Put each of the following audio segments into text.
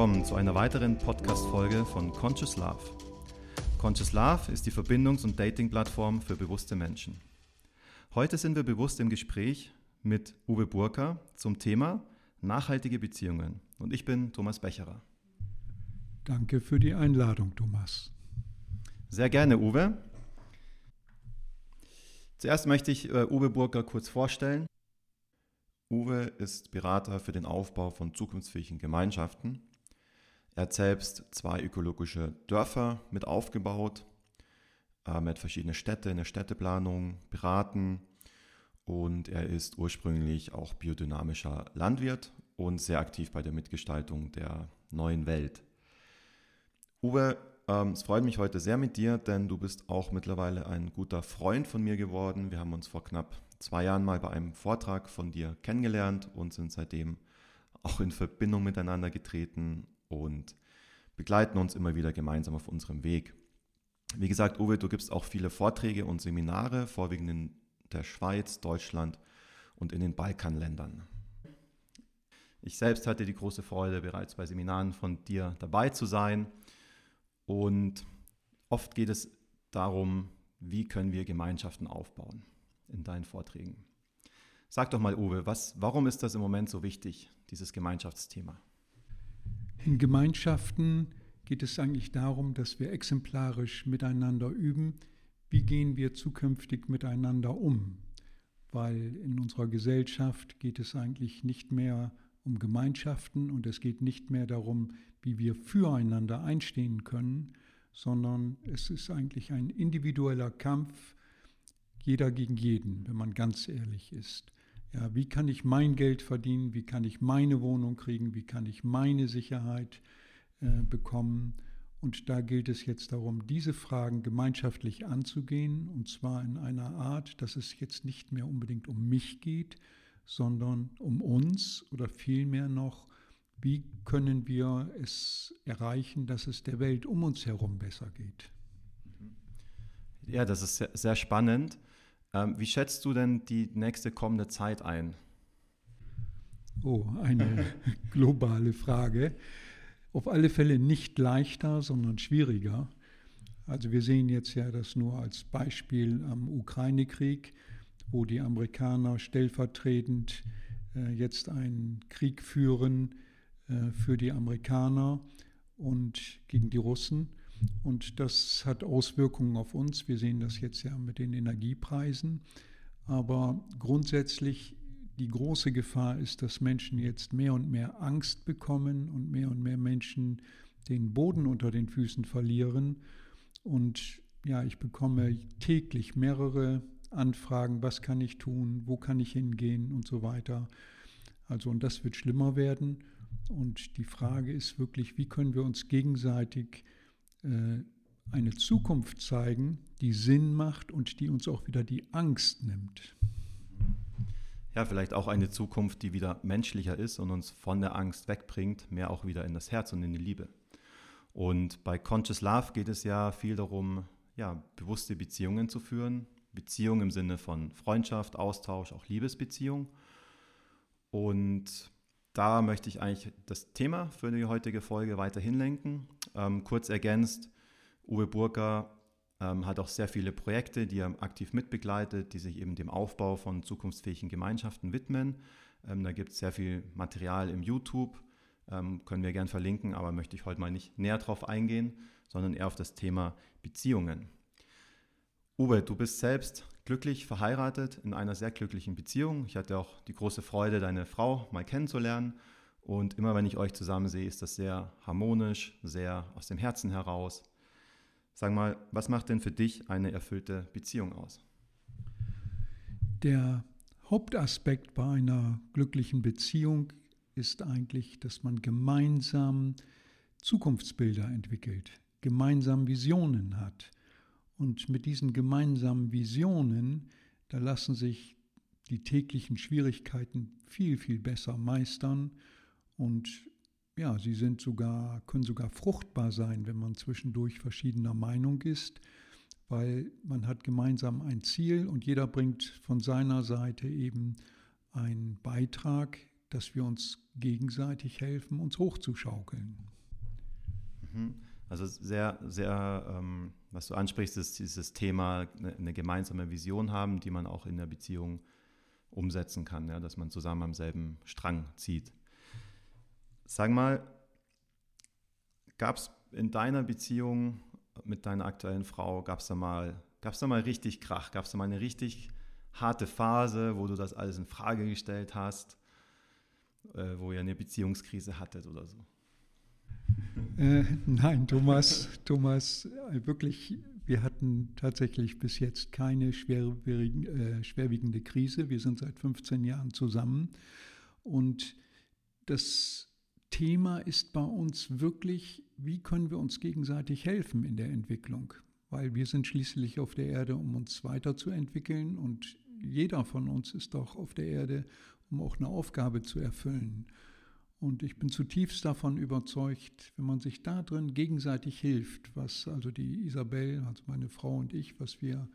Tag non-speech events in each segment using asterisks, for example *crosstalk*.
willkommen zu einer weiteren Podcast-Folge von Conscious Love. Conscious Love ist die Verbindungs- und Dating-Plattform für bewusste Menschen. Heute sind wir bewusst im Gespräch mit Uwe Burka zum Thema nachhaltige Beziehungen. Und ich bin Thomas Becherer. Danke für die Einladung, Thomas. Sehr gerne, Uwe. Zuerst möchte ich äh, Uwe Burger kurz vorstellen. Uwe ist Berater für den Aufbau von zukunftsfähigen Gemeinschaften. Er hat selbst zwei ökologische Dörfer mit aufgebaut, er hat verschiedene Städte in der Städteplanung beraten und er ist ursprünglich auch biodynamischer Landwirt und sehr aktiv bei der Mitgestaltung der neuen Welt. Uwe, ähm, es freut mich heute sehr mit dir, denn du bist auch mittlerweile ein guter Freund von mir geworden. Wir haben uns vor knapp zwei Jahren mal bei einem Vortrag von dir kennengelernt und sind seitdem auch in Verbindung miteinander getreten und begleiten uns immer wieder gemeinsam auf unserem Weg. Wie gesagt, Uwe, du gibst auch viele Vorträge und Seminare, vorwiegend in der Schweiz, Deutschland und in den Balkanländern. Ich selbst hatte die große Freude, bereits bei Seminaren von dir dabei zu sein. Und oft geht es darum, wie können wir Gemeinschaften aufbauen in deinen Vorträgen. Sag doch mal, Uwe, was, warum ist das im Moment so wichtig, dieses Gemeinschaftsthema? In Gemeinschaften geht es eigentlich darum, dass wir exemplarisch miteinander üben, wie gehen wir zukünftig miteinander um. Weil in unserer Gesellschaft geht es eigentlich nicht mehr um Gemeinschaften und es geht nicht mehr darum, wie wir füreinander einstehen können, sondern es ist eigentlich ein individueller Kampf, jeder gegen jeden, wenn man ganz ehrlich ist. Ja, wie kann ich mein Geld verdienen? Wie kann ich meine Wohnung kriegen? Wie kann ich meine Sicherheit äh, bekommen? Und da gilt es jetzt darum, diese Fragen gemeinschaftlich anzugehen, und zwar in einer Art, dass es jetzt nicht mehr unbedingt um mich geht, sondern um uns oder vielmehr noch, wie können wir es erreichen, dass es der Welt um uns herum besser geht. Ja, das ist sehr, sehr spannend. Ähm, wie schätzt du denn die nächste kommende Zeit ein? Oh, eine *laughs* globale Frage. Auf alle Fälle nicht leichter, sondern schwieriger. Also wir sehen jetzt ja das nur als Beispiel am Ukraine-Krieg, wo die Amerikaner stellvertretend äh, jetzt einen Krieg führen äh, für die Amerikaner und gegen die Russen. Und das hat Auswirkungen auf uns. Wir sehen das jetzt ja mit den Energiepreisen. Aber grundsätzlich die große Gefahr ist, dass Menschen jetzt mehr und mehr Angst bekommen und mehr und mehr Menschen den Boden unter den Füßen verlieren. Und ja, ich bekomme täglich mehrere Anfragen, was kann ich tun, wo kann ich hingehen und so weiter. Also und das wird schlimmer werden. Und die Frage ist wirklich, wie können wir uns gegenseitig eine Zukunft zeigen, die Sinn macht und die uns auch wieder die Angst nimmt. Ja, vielleicht auch eine Zukunft, die wieder menschlicher ist und uns von der Angst wegbringt, mehr auch wieder in das Herz und in die Liebe. Und bei Conscious Love geht es ja viel darum, ja, bewusste Beziehungen zu führen. Beziehung im Sinne von Freundschaft, Austausch, auch Liebesbeziehung. Und da möchte ich eigentlich das Thema für die heutige Folge weiterhin lenken. Ähm, kurz ergänzt, Uwe Burger ähm, hat auch sehr viele Projekte, die er aktiv mitbegleitet, die sich eben dem Aufbau von zukunftsfähigen Gemeinschaften widmen. Ähm, da gibt es sehr viel Material im YouTube, ähm, können wir gern verlinken, aber möchte ich heute mal nicht näher drauf eingehen, sondern eher auf das Thema Beziehungen. Uwe, du bist selbst glücklich verheiratet in einer sehr glücklichen Beziehung. Ich hatte auch die große Freude, deine Frau mal kennenzulernen. Und immer wenn ich euch zusammen sehe, ist das sehr harmonisch, sehr aus dem Herzen heraus. Sag mal, was macht denn für dich eine erfüllte Beziehung aus? Der Hauptaspekt bei einer glücklichen Beziehung ist eigentlich, dass man gemeinsam Zukunftsbilder entwickelt, gemeinsam Visionen hat und mit diesen gemeinsamen Visionen, da lassen sich die täglichen Schwierigkeiten viel, viel besser meistern und ja, sie sind sogar, können sogar fruchtbar sein, wenn man zwischendurch verschiedener Meinung ist, weil man hat gemeinsam ein Ziel und jeder bringt von seiner Seite eben einen Beitrag, dass wir uns gegenseitig helfen, uns hochzuschaukeln. Mhm. Also sehr, sehr, ähm, was du ansprichst, ist dieses Thema, eine, eine, gemeinsame Vision haben, die man auch in der Beziehung umsetzen kann, ja, dass man zusammen am selben Strang zieht. Sag mal, gab es in deiner Beziehung mit deiner aktuellen Frau, gab es da mal, da mal richtig Krach, gab es da mal eine richtig harte Phase, wo du das alles in Frage gestellt hast, äh, wo ihr eine Beziehungskrise hattet oder so? Äh, nein, Thomas, Thomas, äh, wirklich, wir hatten tatsächlich bis jetzt keine schwerwiegende, äh, schwerwiegende Krise. Wir sind seit 15 Jahren zusammen und das Thema ist bei uns wirklich, wie können wir uns gegenseitig helfen in der Entwicklung? Weil wir sind schließlich auf der Erde, um uns weiterzuentwickeln und jeder von uns ist doch auf der Erde, um auch eine Aufgabe zu erfüllen. Und ich bin zutiefst davon überzeugt, wenn man sich da drin gegenseitig hilft, was also die Isabel, also meine Frau und ich, was wir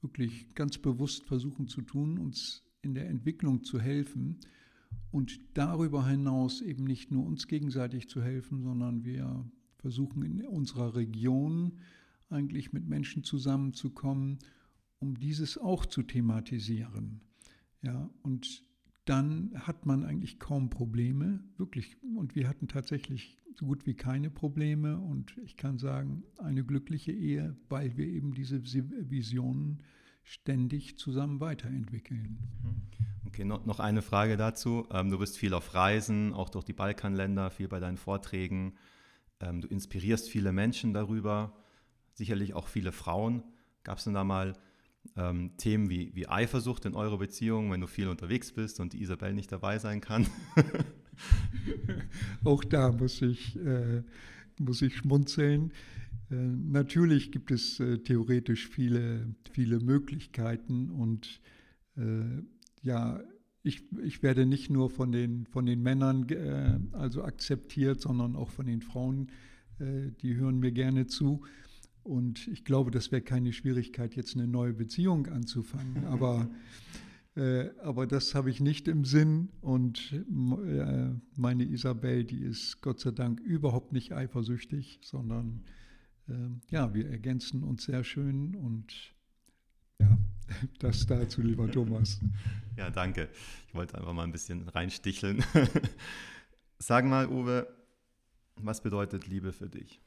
wirklich ganz bewusst versuchen zu tun, uns in der Entwicklung zu helfen und darüber hinaus eben nicht nur uns gegenseitig zu helfen, sondern wir versuchen in unserer Region eigentlich mit Menschen zusammenzukommen, um dieses auch zu thematisieren. Ja, und dann hat man eigentlich kaum Probleme, wirklich. Und wir hatten tatsächlich so gut wie keine Probleme. Und ich kann sagen, eine glückliche Ehe, weil wir eben diese Visionen ständig zusammen weiterentwickeln. Okay, noch eine Frage dazu. Ähm, du bist viel auf Reisen, auch durch die Balkanländer, viel bei deinen Vorträgen. Ähm, du inspirierst viele Menschen darüber, sicherlich auch viele Frauen. Gab es denn da mal ähm, Themen wie, wie Eifersucht in eurer Beziehung, wenn du viel unterwegs bist und die Isabel nicht dabei sein kann? *laughs* Auch da muss ich, äh, muss ich schmunzeln. Äh, natürlich gibt es äh, theoretisch viele, viele Möglichkeiten und äh, ja, ich, ich werde nicht nur von den, von den Männern äh, also akzeptiert, sondern auch von den Frauen, äh, die hören mir gerne zu. Und ich glaube, das wäre keine Schwierigkeit, jetzt eine neue Beziehung anzufangen. *laughs* Aber, äh, aber das habe ich nicht im Sinn. Und meine Isabel, die ist Gott sei Dank überhaupt nicht eifersüchtig, sondern ja, wir ergänzen uns sehr schön. Und ja, *laughs* das dazu, lieber Thomas. Ja, danke. Ich wollte einfach mal ein bisschen reinsticheln. *laughs* Sag mal, Uwe, was bedeutet Liebe für dich?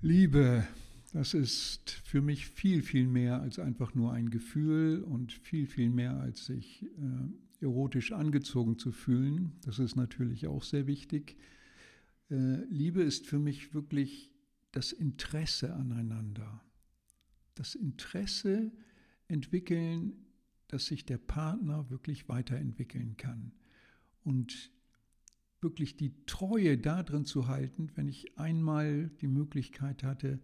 Liebe, das ist für mich viel, viel mehr als einfach nur ein Gefühl und viel, viel mehr als sich äh, erotisch angezogen zu fühlen. Das ist natürlich auch sehr wichtig. Äh, Liebe ist für mich wirklich das Interesse aneinander. Das Interesse entwickeln, dass sich der Partner wirklich weiterentwickeln kann. Und wirklich die Treue darin zu halten, wenn ich einmal die Möglichkeit hatte,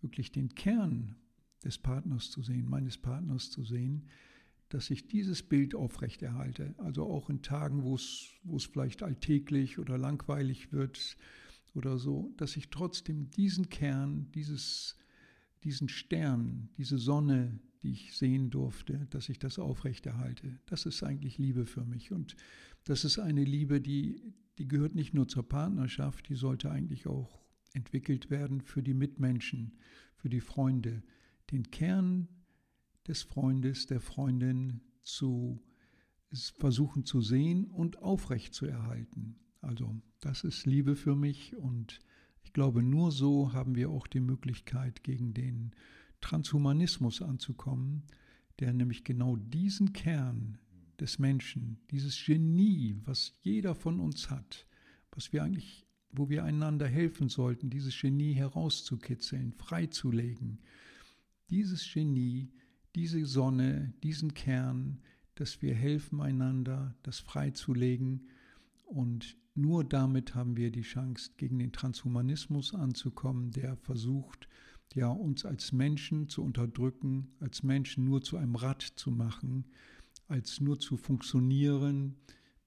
wirklich den Kern des Partners zu sehen, meines Partners zu sehen, dass ich dieses Bild aufrechterhalte. Also auch in Tagen, wo es, vielleicht alltäglich oder langweilig wird oder so, dass ich trotzdem diesen Kern, dieses, diesen Stern, diese Sonne, die ich sehen durfte, dass ich das aufrechterhalte. Das ist eigentlich Liebe für mich. Und das ist eine Liebe, die, die gehört nicht nur zur Partnerschaft, die sollte eigentlich auch entwickelt werden für die Mitmenschen, für die Freunde. Den Kern des Freundes, der Freundin zu versuchen zu sehen und aufrecht zu erhalten. Also das ist Liebe für mich und ich glaube, nur so haben wir auch die Möglichkeit, gegen den Transhumanismus anzukommen, der nämlich genau diesen Kern des Menschen, dieses Genie, was jeder von uns hat, was wir eigentlich, wo wir einander helfen sollten, dieses Genie herauszukitzeln, freizulegen. Dieses Genie, diese Sonne, diesen Kern, dass wir helfen einander, das freizulegen und nur damit haben wir die Chance, gegen den Transhumanismus anzukommen, der versucht, ja, uns als Menschen zu unterdrücken, als Menschen nur zu einem Rad zu machen, als nur zu funktionieren,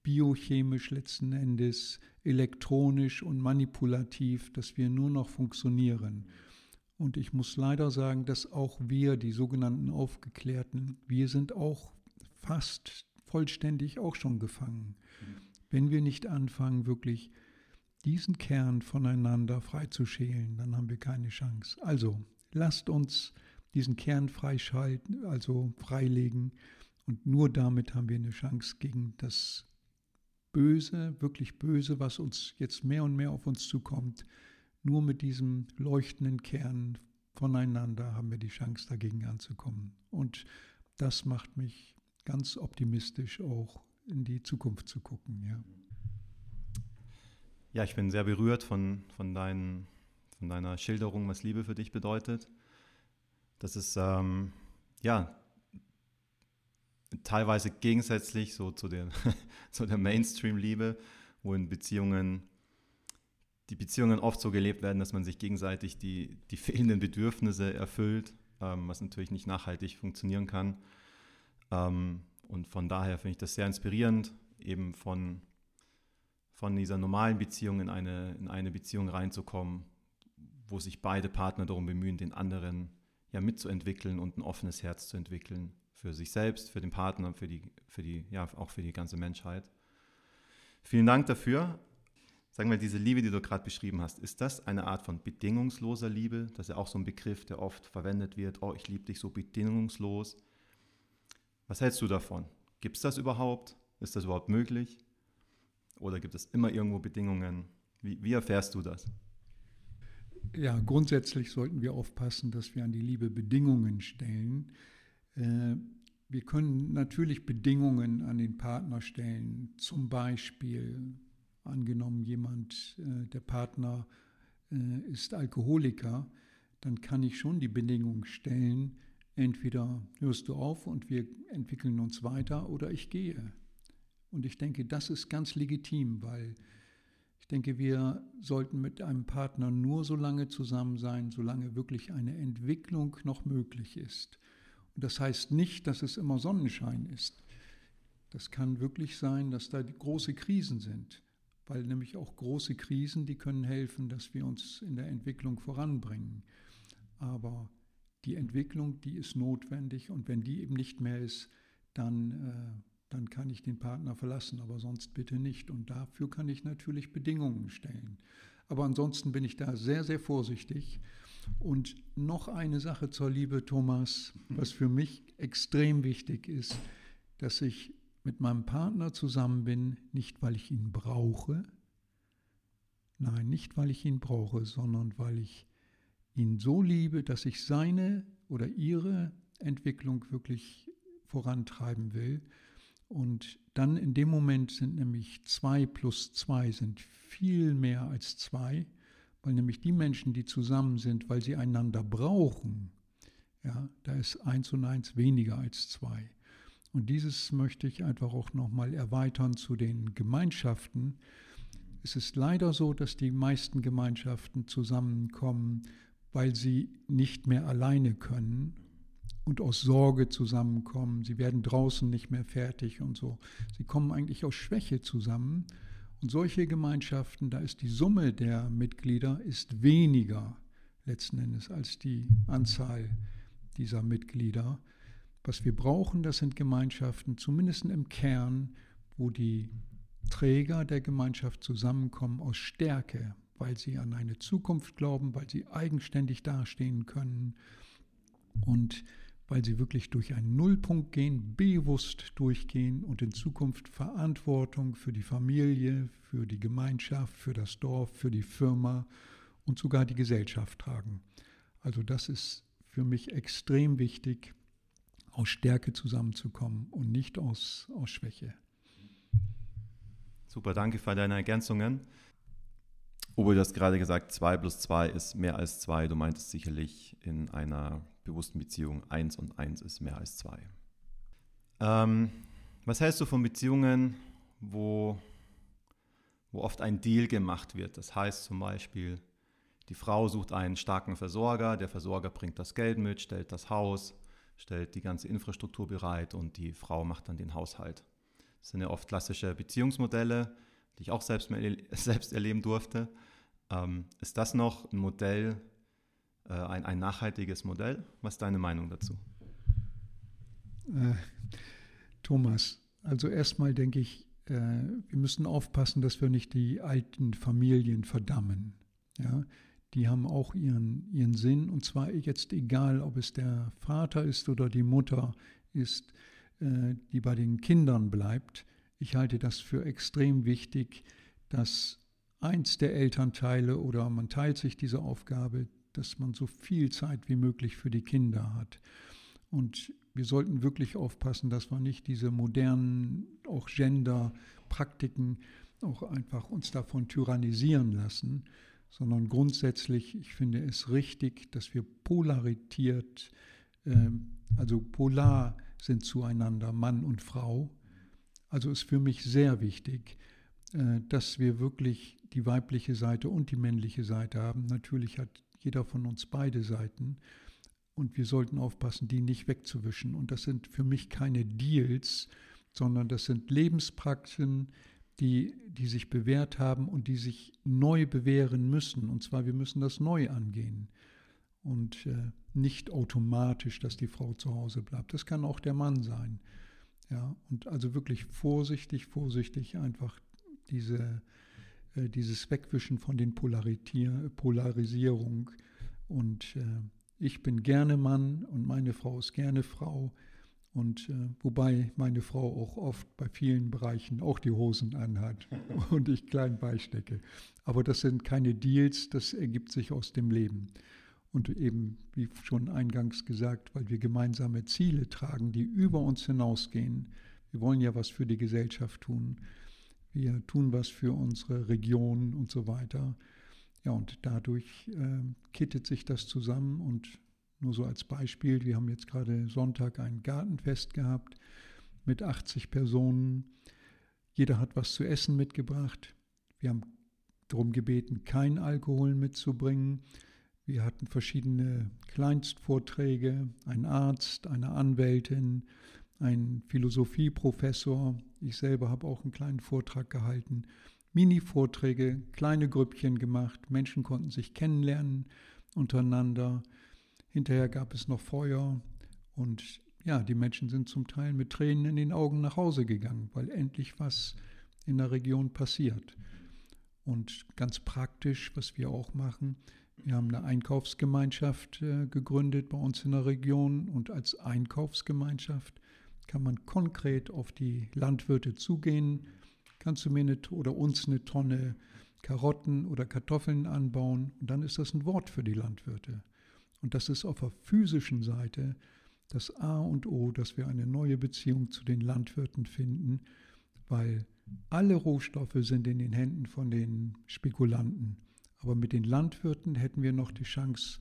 biochemisch letzten Endes, elektronisch und manipulativ, dass wir nur noch funktionieren. Und ich muss leider sagen, dass auch wir, die sogenannten Aufgeklärten, wir sind auch fast vollständig auch schon gefangen. Wenn wir nicht anfangen, wirklich diesen Kern voneinander freizuschälen, dann haben wir keine Chance. Also lasst uns diesen Kern freischalten, also freilegen. Und nur damit haben wir eine Chance gegen das Böse, wirklich Böse, was uns jetzt mehr und mehr auf uns zukommt. Nur mit diesem leuchtenden Kern voneinander haben wir die Chance, dagegen anzukommen. Und das macht mich ganz optimistisch auch in die Zukunft zu gucken. Ja, ja ich bin sehr berührt von, von, dein, von deiner Schilderung, was Liebe für dich bedeutet. Das ist ähm, ja teilweise gegensätzlich so zu der, *laughs* zu der Mainstream-Liebe, wo in Beziehungen die Beziehungen oft so gelebt werden, dass man sich gegenseitig die, die fehlenden Bedürfnisse erfüllt, ähm, was natürlich nicht nachhaltig funktionieren kann. Ähm, und von daher finde ich das sehr inspirierend, eben von, von dieser normalen Beziehung in eine, in eine Beziehung reinzukommen, wo sich beide Partner darum bemühen, den anderen ja mitzuentwickeln und ein offenes Herz zu entwickeln für sich selbst, für den Partner, für die, für die, ja, auch für die ganze Menschheit. Vielen Dank dafür. Sagen wir, diese Liebe, die du gerade beschrieben hast, ist das eine Art von bedingungsloser Liebe? Das ist ja auch so ein Begriff, der oft verwendet wird. Oh, ich liebe dich so bedingungslos. Was hältst du davon? Gibt es das überhaupt? Ist das überhaupt möglich? Oder gibt es immer irgendwo Bedingungen? Wie, wie erfährst du das? Ja, grundsätzlich sollten wir aufpassen, dass wir an die Liebe Bedingungen stellen. Äh, wir können natürlich Bedingungen an den Partner stellen, zum Beispiel Angenommen, jemand, äh, der Partner äh, ist Alkoholiker, dann kann ich schon die Bedingung stellen, entweder hörst du auf und wir entwickeln uns weiter oder ich gehe. Und ich denke, das ist ganz legitim, weil ich denke, wir sollten mit einem Partner nur so lange zusammen sein, solange wirklich eine Entwicklung noch möglich ist. Und das heißt nicht, dass es immer Sonnenschein ist. Das kann wirklich sein, dass da große Krisen sind weil nämlich auch große Krisen, die können helfen, dass wir uns in der Entwicklung voranbringen. Aber die Entwicklung, die ist notwendig und wenn die eben nicht mehr ist, dann, äh, dann kann ich den Partner verlassen, aber sonst bitte nicht. Und dafür kann ich natürlich Bedingungen stellen. Aber ansonsten bin ich da sehr, sehr vorsichtig. Und noch eine Sache zur Liebe, Thomas, was für mich extrem wichtig ist, dass ich mit meinem Partner zusammen bin, nicht weil ich ihn brauche, nein, nicht weil ich ihn brauche, sondern weil ich ihn so liebe, dass ich seine oder ihre Entwicklung wirklich vorantreiben will. Und dann in dem Moment sind nämlich zwei plus zwei sind viel mehr als zwei, weil nämlich die Menschen, die zusammen sind, weil sie einander brauchen, ja, da ist eins und eins weniger als zwei. Und dieses möchte ich einfach auch nochmal erweitern zu den Gemeinschaften. Es ist leider so, dass die meisten Gemeinschaften zusammenkommen, weil sie nicht mehr alleine können und aus Sorge zusammenkommen. Sie werden draußen nicht mehr fertig und so. Sie kommen eigentlich aus Schwäche zusammen. Und solche Gemeinschaften, da ist die Summe der Mitglieder ist weniger letzten Endes als die Anzahl dieser Mitglieder. Was wir brauchen, das sind Gemeinschaften, zumindest im Kern, wo die Träger der Gemeinschaft zusammenkommen aus Stärke, weil sie an eine Zukunft glauben, weil sie eigenständig dastehen können und weil sie wirklich durch einen Nullpunkt gehen, bewusst durchgehen und in Zukunft Verantwortung für die Familie, für die Gemeinschaft, für das Dorf, für die Firma und sogar die Gesellschaft tragen. Also das ist für mich extrem wichtig aus Stärke zusammenzukommen und nicht aus, aus Schwäche. Super, danke für deine Ergänzungen. Uwe, du hast gerade gesagt, 2 plus 2 ist mehr als 2. Du meintest sicherlich in einer bewussten Beziehung 1 und 1 ist mehr als 2. Ähm, was hältst du von Beziehungen, wo, wo oft ein Deal gemacht wird? Das heißt zum Beispiel, die Frau sucht einen starken Versorger, der Versorger bringt das Geld mit, stellt das Haus, stellt die ganze Infrastruktur bereit und die Frau macht dann den Haushalt. Das sind ja oft klassische Beziehungsmodelle, die ich auch selbst, *laughs* selbst erleben durfte. Ähm, ist das noch ein Modell, äh, ein, ein nachhaltiges Modell? Was ist deine Meinung dazu? Äh, Thomas, Also erstmal denke ich, äh, wir müssen aufpassen, dass wir nicht die alten Familien verdammen. Ja? Die haben auch ihren, ihren Sinn und zwar jetzt egal, ob es der Vater ist oder die Mutter ist, äh, die bei den Kindern bleibt. Ich halte das für extrem wichtig, dass eins der Elternteile oder man teilt sich diese Aufgabe, dass man so viel Zeit wie möglich für die Kinder hat. Und wir sollten wirklich aufpassen, dass wir nicht diese modernen, auch Gender-Praktiken auch einfach uns davon tyrannisieren lassen, sondern grundsätzlich, ich finde es richtig, dass wir polarisiert, äh, also polar sind zueinander, Mann und Frau. Also ist für mich sehr wichtig, äh, dass wir wirklich die weibliche Seite und die männliche Seite haben. Natürlich hat jeder von uns beide Seiten. Und wir sollten aufpassen, die nicht wegzuwischen. Und das sind für mich keine Deals, sondern das sind Lebenspraktiken, die, die sich bewährt haben und die sich neu bewähren müssen. Und zwar, wir müssen das neu angehen. Und äh, nicht automatisch, dass die Frau zu Hause bleibt. Das kann auch der Mann sein. Ja, und also wirklich vorsichtig, vorsichtig einfach diese, äh, dieses Wegwischen von den Polarisierung und äh, ich bin gerne Mann und meine Frau ist gerne Frau. Und äh, wobei meine Frau auch oft bei vielen Bereichen auch die Hosen anhat *laughs* und ich klein beistecke. Aber das sind keine Deals, das ergibt sich aus dem Leben. Und eben, wie schon eingangs gesagt, weil wir gemeinsame Ziele tragen, die über uns hinausgehen. Wir wollen ja was für die Gesellschaft tun. Wir tun was für unsere Region und so weiter. Ja, und dadurch äh, kittet sich das zusammen und nur so als Beispiel, wir haben jetzt gerade Sonntag ein Gartenfest gehabt mit 80 Personen. Jeder hat was zu essen mitgebracht. Wir haben darum gebeten, kein Alkohol mitzubringen. Wir hatten verschiedene Kleinstvorträge, ein Arzt, eine Anwältin, ein Philosophieprofessor. Ich selber habe auch einen kleinen Vortrag gehalten. Mini-Vorträge, kleine Grüppchen gemacht, Menschen konnten sich kennenlernen untereinander. Hinterher gab es noch Feuer und ja, die Menschen sind zum Teil mit Tränen in den Augen nach Hause gegangen, weil endlich was in der Region passiert. Und ganz praktisch, was wir auch machen, wir haben eine Einkaufsgemeinschaft äh, gegründet bei uns in der Region und als Einkaufsgemeinschaft kann man konkret auf die Landwirte zugehen, kannst du mir eine, oder uns eine Tonne Karotten oder Kartoffeln anbauen und dann ist das ein Wort für die Landwirte. Und das ist auf der physischen Seite das A und O, dass wir eine neue Beziehung zu den Landwirten finden, weil alle Rohstoffe sind in den Händen von den Spekulanten. Aber mit den Landwirten hätten wir noch die Chance,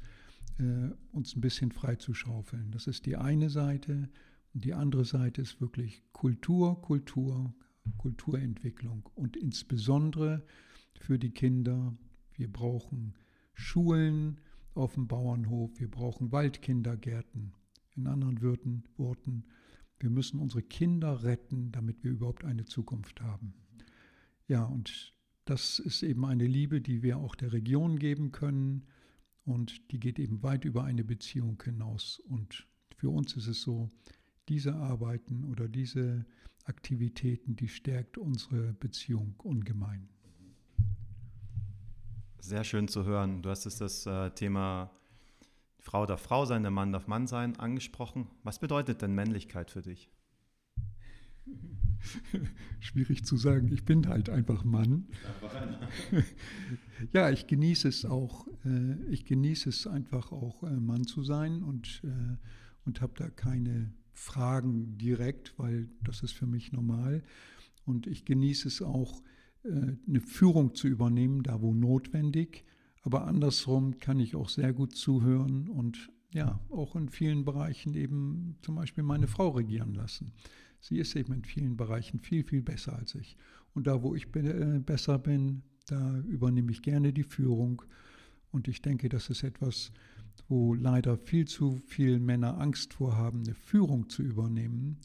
äh, uns ein bisschen freizuschaufeln. Das ist die eine Seite. Und die andere Seite ist wirklich Kultur, Kultur, Kulturentwicklung und insbesondere für die Kinder. Wir brauchen Schulen auf dem Bauernhof, wir brauchen Waldkindergärten. In anderen Worten, wir müssen unsere Kinder retten, damit wir überhaupt eine Zukunft haben. Ja, und das ist eben eine Liebe, die wir auch der Region geben können und die geht eben weit über eine Beziehung hinaus. Und für uns ist es so, diese Arbeiten oder diese Aktivitäten, die stärkt unsere Beziehung ungemein. Sehr schön zu hören. Du hast es das äh, Thema Frau darf Frau sein, der Mann darf Mann sein angesprochen. Was bedeutet denn Männlichkeit für dich? *laughs* Schwierig zu sagen. Ich bin halt einfach Mann. *laughs* ja, ich genieße es auch. Äh, ich genieße es einfach auch, äh, Mann zu sein und, und habe da keine Fragen direkt, weil das ist für mich normal. Und ich genieße es auch, eine Führung zu übernehmen, da wo notwendig. Aber andersrum kann ich auch sehr gut zuhören und ja, auch in vielen Bereichen eben zum Beispiel meine Frau regieren lassen. Sie ist eben in vielen Bereichen viel, viel besser als ich. Und da, wo ich äh, besser bin, da übernehme ich gerne die Führung. Und ich denke, das ist etwas, wo leider viel zu viele Männer Angst vor haben, eine Führung zu übernehmen.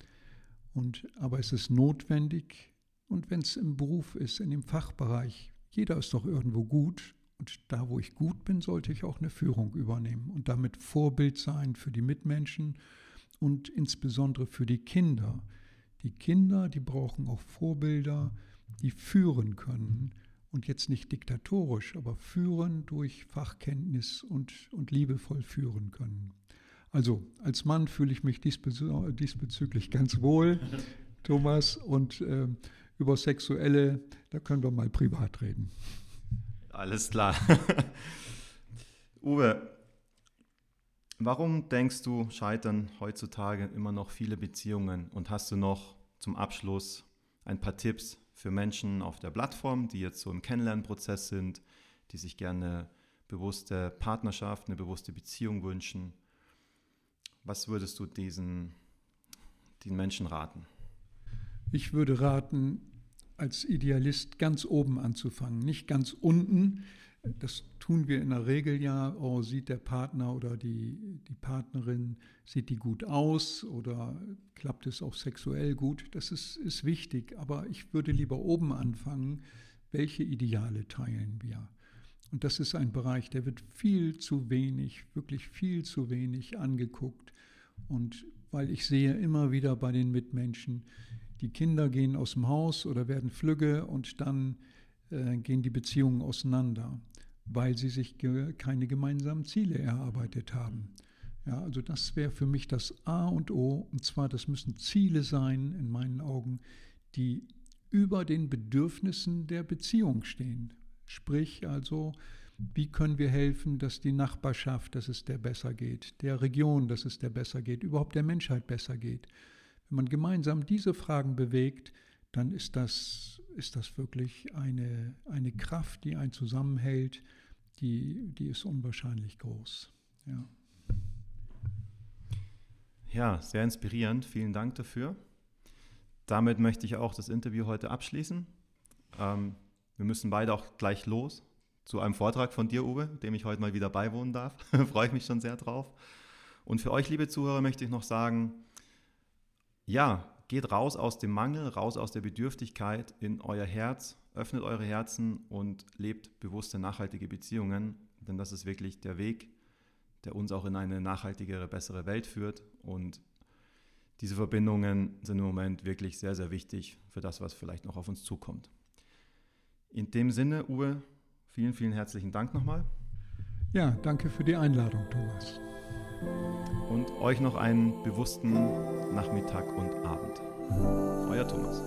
Und, aber es ist notwendig. Und wenn es im Beruf ist, in dem Fachbereich, jeder ist doch irgendwo gut. Und da, wo ich gut bin, sollte ich auch eine Führung übernehmen und damit Vorbild sein für die Mitmenschen und insbesondere für die Kinder. Die Kinder, die brauchen auch Vorbilder, die führen können und jetzt nicht diktatorisch, aber führen durch Fachkenntnis und, und liebevoll führen können. Also als Mann fühle ich mich diesbezü diesbezüglich ganz wohl, *laughs* Thomas, und äh, über Sexuelle, da können wir mal privat reden. Alles klar. Uwe, warum denkst du, scheitern heutzutage immer noch viele Beziehungen? Und hast du noch zum Abschluss ein paar Tipps für Menschen auf der Plattform, die jetzt so im Kennenlernprozess sind, die sich gerne bewusste Partnerschaft, eine bewusste Beziehung wünschen? Was würdest du diesen, den Menschen raten? Ich würde raten, als Idealist ganz oben anzufangen, nicht ganz unten. Das tun wir in der Regel ja. Oh, sieht der Partner oder die, die Partnerin, sieht die gut aus oder klappt es auch sexuell gut? Das ist, ist wichtig. Aber ich würde lieber oben anfangen. Welche Ideale teilen wir? Und das ist ein Bereich, der wird viel zu wenig, wirklich viel zu wenig angeguckt. Und weil ich sehe immer wieder bei den Mitmenschen, die Kinder gehen aus dem Haus oder werden flügge und dann äh, gehen die Beziehungen auseinander, weil sie sich ge keine gemeinsamen Ziele erarbeitet haben. Ja, also das wäre für mich das A und O. Und zwar, das müssen Ziele sein, in meinen Augen, die über den Bedürfnissen der Beziehung stehen. Sprich also, wie können wir helfen, dass die Nachbarschaft, dass es der besser geht, der Region, dass es der besser geht, überhaupt der Menschheit besser geht. Wenn man gemeinsam diese Fragen bewegt, dann ist das, ist das wirklich eine, eine Kraft, die einen zusammenhält, die, die ist unwahrscheinlich groß. Ja. ja, sehr inspirierend. Vielen Dank dafür. Damit möchte ich auch das Interview heute abschließen. Ähm, wir müssen beide auch gleich los zu einem Vortrag von dir, Uwe, dem ich heute mal wieder beiwohnen darf. *laughs* Freue ich mich schon sehr drauf. Und für euch, liebe Zuhörer, möchte ich noch sagen, ja, geht raus aus dem Mangel, raus aus der Bedürftigkeit in euer Herz, öffnet eure Herzen und lebt bewusste, nachhaltige Beziehungen, denn das ist wirklich der Weg, der uns auch in eine nachhaltigere, bessere Welt führt. Und diese Verbindungen sind im Moment wirklich sehr, sehr wichtig für das, was vielleicht noch auf uns zukommt. In dem Sinne, Uwe, vielen, vielen herzlichen Dank nochmal. Ja, danke für die Einladung, Thomas und euch noch einen bewussten Nachmittag und Abend. Euer Thomas.